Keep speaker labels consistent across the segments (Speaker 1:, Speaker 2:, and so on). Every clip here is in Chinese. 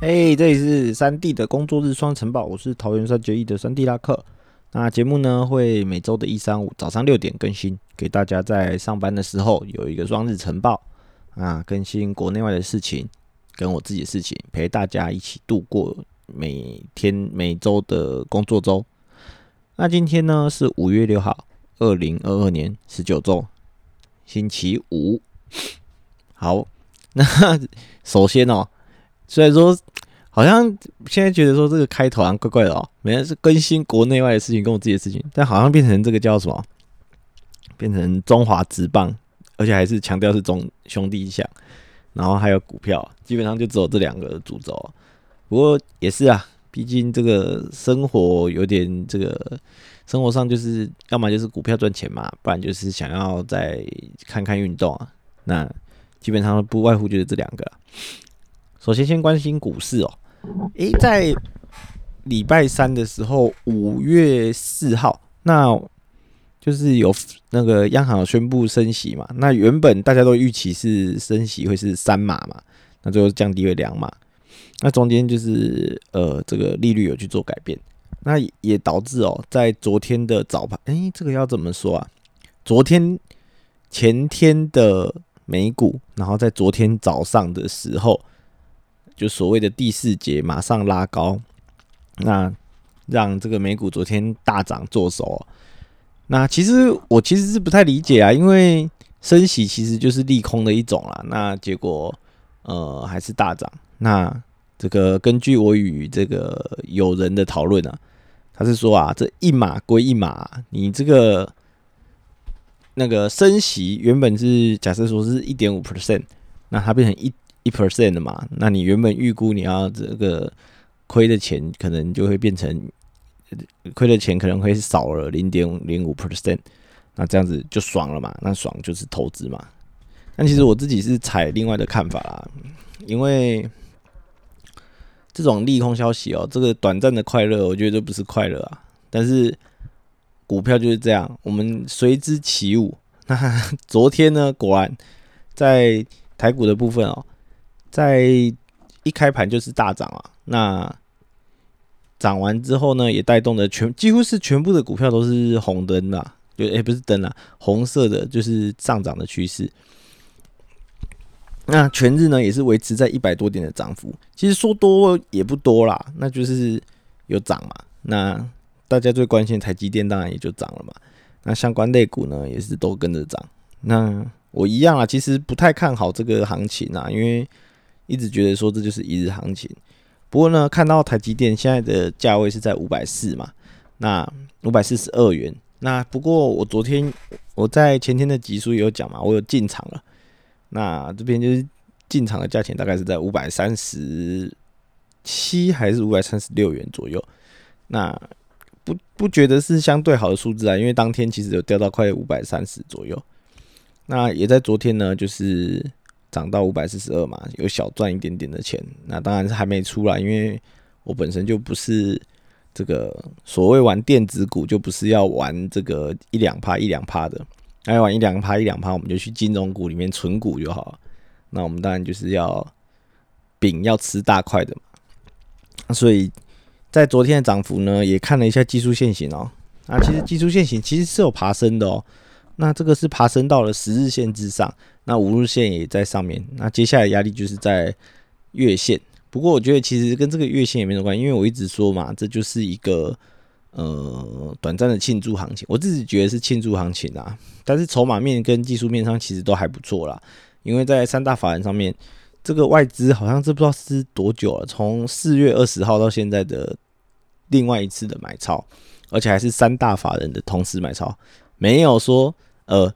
Speaker 1: 哎，这里是三 D 的工作日双晨报，我是桃园三结义的三 D 拉克。那节目呢会每周的一三五早上六点更新，给大家在上班的时候有一个双日晨报啊，更新国内外的事情，跟我自己的事情，陪大家一起度过每天每周的工作周。那今天呢是五月六号，二零二二年十九周，星期五。好，那首先哦，虽然说好像现在觉得说这个开头好像怪怪的哦，每天是更新国内外的事情跟我自己的事情，但好像变成这个叫什么？变成中华职棒，而且还是强调是中兄弟相，然后还有股票，基本上就只有这两个主轴。不过也是啊，毕竟这个生活有点这个生活上就是要么就是股票赚钱嘛，不然就是想要再看看运动啊。那基本上不外乎就是这两个。首先，先关心股市哦。诶，在礼拜三的时候，五月四号，那就是有那个央行宣布升息嘛。那原本大家都预期是升息会是三码嘛，那最后降低为两码。那中间就是呃，这个利率有去做改变，那也导致哦，在昨天的早盘，诶，这个要怎么说啊？昨天前天的。美股，然后在昨天早上的时候，就所谓的第四节马上拉高，那让这个美股昨天大涨做手。那其实我其实是不太理解啊，因为升息其实就是利空的一种啦。那结果呃还是大涨。那这个根据我与这个友人的讨论啊，他是说啊，这一码归一码，你这个。那个升息原本是假设说是一点五 percent，那它变成一 percent 的嘛？那你原本预估你要这个亏的钱，可能就会变成亏的钱可能会少了零点零五 percent，那这样子就爽了嘛？那爽就是投资嘛？但其实我自己是采另外的看法啦，因为这种利空消息哦，这个短暂的快乐，我觉得这不是快乐啊，但是。股票就是这样，我们随之起舞。那昨天呢，果然在台股的部分哦，在一开盘就是大涨啊。那涨完之后呢，也带动的全几乎是全部的股票都是红灯啦，就哎不是灯啦，红色的，就是上涨的趋势。那全日呢，也是维持在一百多点的涨幅。其实说多也不多啦，那就是有涨嘛。那大家最关心的台积电，当然也就涨了嘛。那相关类股呢，也是都跟着涨。那我一样啊，其实不太看好这个行情啊，因为一直觉得说这就是一日行情。不过呢，看到台积电现在的价位是在五百四嘛，那五百四十二元。那不过我昨天我在前天的集数也有讲嘛，我有进场了。那这边就是进场的价钱大概是在五百三十七还是五百三十六元左右。那不不觉得是相对好的数字啊，因为当天其实有掉到快五百三十左右，那也在昨天呢，就是涨到五百四十二嘛，有小赚一点点的钱。那当然是还没出来，因为我本身就不是这个所谓玩电子股，就不是要玩这个一两趴一两趴的，要玩一两趴一两趴，我们就去金融股里面存股就好了。那我们当然就是要饼要吃大块的嘛，所以。在昨天的涨幅呢，也看了一下技术线型哦。那其实技术线型其实是有爬升的哦。那这个是爬升到了十日线之上，那五日线也在上面。那接下来压力就是在月线。不过我觉得其实跟这个月线也没什么关系，因为我一直说嘛，这就是一个呃短暂的庆祝行情。我自己觉得是庆祝行情啊。但是筹码面跟技术面上其实都还不错啦，因为在三大法人上面。这个外资好像这不知道是多久了，从四月二十号到现在的另外一次的买超，而且还是三大法人的同时买超，没有说呃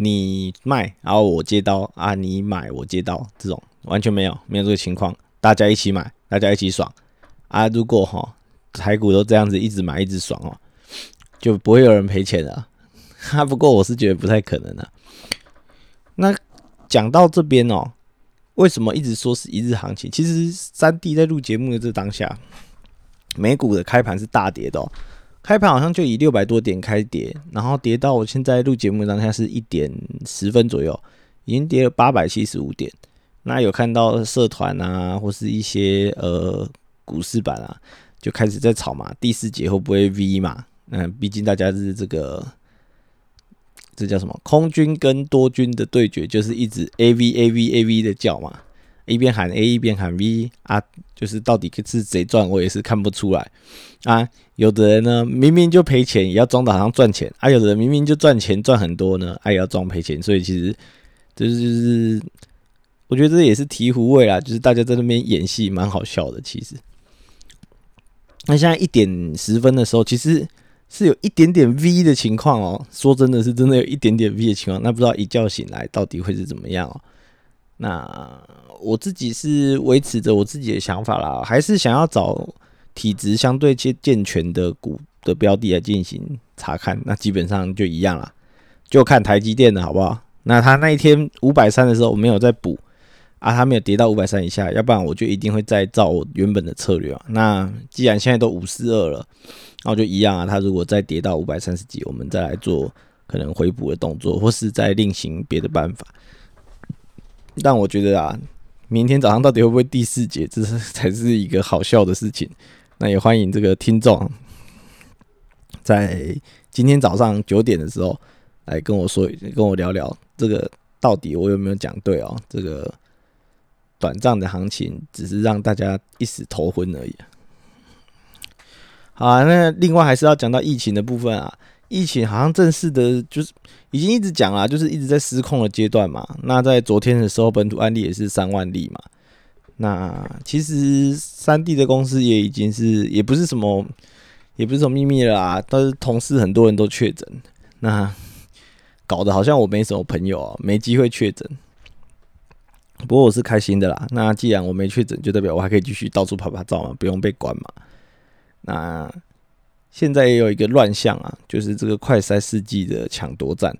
Speaker 1: 你卖然后我接刀啊，你买我接刀这种完全没有，没有这个情况，大家一起买，大家一起爽啊！如果哈台股都这样子一直买一直爽哦，就不会有人赔钱了。哈，不过我是觉得不太可能的。那讲到这边哦。为什么一直说是一日行情？其实三弟在录节目的这当下，美股的开盘是大跌的，开盘好像就以六百多点开跌，然后跌到我现在录节目当下是一点十分左右，已经跌了八百七十五点。那有看到社团啊，或是一些呃股市版啊，就开始在吵嘛，第四节会不会 V 嘛？嗯，毕竟大家是这个，这叫什么？空军跟多军的对决，就是一直 A V A V A V 的叫嘛，一边喊 A 一边喊 V 啊，就是到底是谁赚，我也是看不出来啊。有的人呢，明明就赔钱，也要装打上赚钱；啊，有的人明明就赚钱赚很多呢，也要装赔钱。所以其实就是，我觉得这也是醍醐味啦，就是大家在那边演戏，蛮好笑的。其实，那现在一点十分的时候，其实。是有一点点 V 的情况哦，说真的是真的有一点点 V 的情况，那不知道一觉醒来到底会是怎么样哦。那我自己是维持着我自己的想法啦，还是想要找体质相对健健全的股的标的来进行查看。那基本上就一样啦，就看台积电的好不好？那他那一天五百三的时候，我没有再补啊，他没有跌到五百三以下，要不然我就一定会再照原本的策略啊。那既然现在都五四二了。那我就一样啊，它如果再跌到五百三十几，我们再来做可能回补的动作，或是再另行别的办法。但我觉得啊，明天早上到底会不会第四节，这是才是一个好笑的事情。那也欢迎这个听众在今天早上九点的时候来跟我说，跟我聊聊这个到底我有没有讲对哦？这个短暂的行情只是让大家一时头昏而已。好啊，那另外还是要讲到疫情的部分啊。疫情好像正式的，就是已经一直讲了，就是一直在失控的阶段嘛。那在昨天的时候，本土案例也是三万例嘛。那其实三 D 的公司也已经是，也不是什么，也不是什么秘密了啦。但是同事很多人都确诊，那搞得好像我没什么朋友啊，没机会确诊。不过我是开心的啦。那既然我没确诊，就代表我还可以继续到处拍拍照嘛，不用被关嘛。那现在也有一个乱象啊，就是这个快筛试剂的抢夺战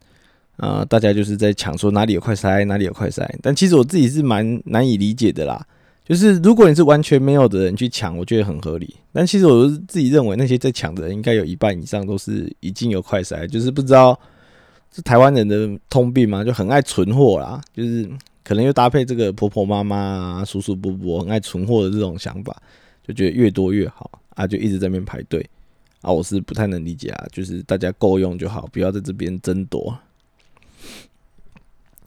Speaker 1: 啊，大家就是在抢说哪里有快筛，哪里有快筛。但其实我自己是蛮难以理解的啦，就是如果你是完全没有的人去抢，我觉得很合理。但其实我自己认为，那些在抢的人应该有一半以上都是已经有快筛，就是不知道是台湾人的通病嘛，就很爱存货啦，就是可能又搭配这个婆婆妈妈啊、叔叔伯伯很爱存货的这种想法，就觉得越多越好。啊，就一直在那边排队啊，我是不太能理解啊，就是大家够用就好，不要在这边争夺。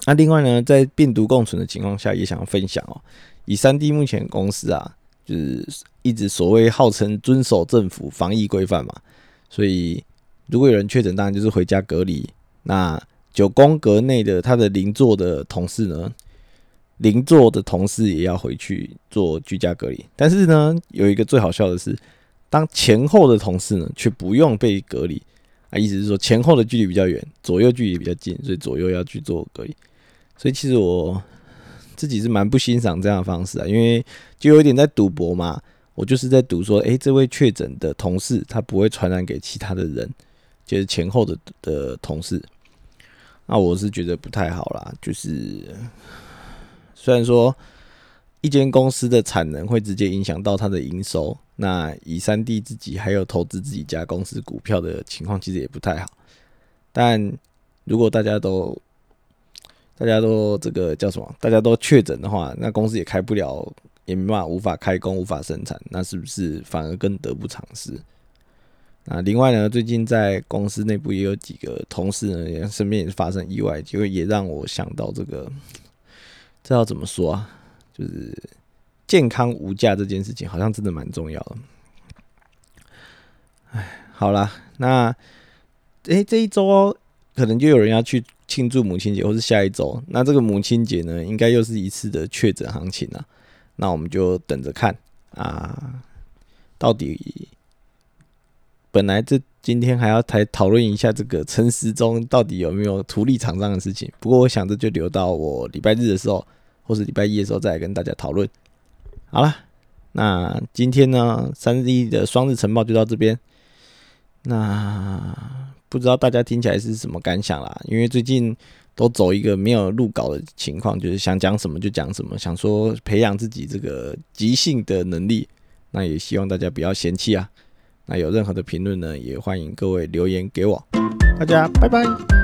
Speaker 1: 那另外呢，在病毒共存的情况下，也想要分享哦，以三 D 目前公司啊，就是一直所谓号称遵守政府防疫规范嘛，所以如果有人确诊，当然就是回家隔离。那九宫格内的他的邻座的同事呢？邻座的同事也要回去做居家隔离，但是呢，有一个最好笑的是。当前后的同事呢，却不用被隔离啊，意思是说前后的距离比较远，左右距离比较近，所以左右要去做隔离。所以其实我自己是蛮不欣赏这样的方式啊，因为就有一点在赌博嘛。我就是在赌说，诶，这位确诊的同事他不会传染给其他的人，就是前后的的同事。那我是觉得不太好啦，就是虽然说。一间公司的产能会直接影响到它的营收，那以三 D 自己还有投资自己家公司股票的情况，其实也不太好。但如果大家都大家都这个叫什么？大家都确诊的话，那公司也开不了，也没办法无法开工，无法生产，那是不是反而更得不偿失？那另外呢，最近在公司内部也有几个同事呢，也身边也发生意外，就也让我想到这个，这要怎么说啊？就是健康无价这件事情，好像真的蛮重要的。哎，好啦，那诶，这一周可能就有人要去庆祝母亲节，或是下一周，那这个母亲节呢，应该又是一次的确诊行情啊。那我们就等着看啊，到底本来这今天还要谈讨论一下这个陈时中到底有没有图利厂商的事情，不过我想着就留到我礼拜日的时候。或是礼拜一的时候再来跟大家讨论。好了，那今天呢，三 D 的双日晨报就到这边。那不知道大家听起来是什么感想啦？因为最近都走一个没有录稿的情况，就是想讲什么就讲什么，想说培养自己这个即兴的能力。那也希望大家不要嫌弃啊。那有任何的评论呢，也欢迎各位留言给我。大家拜拜。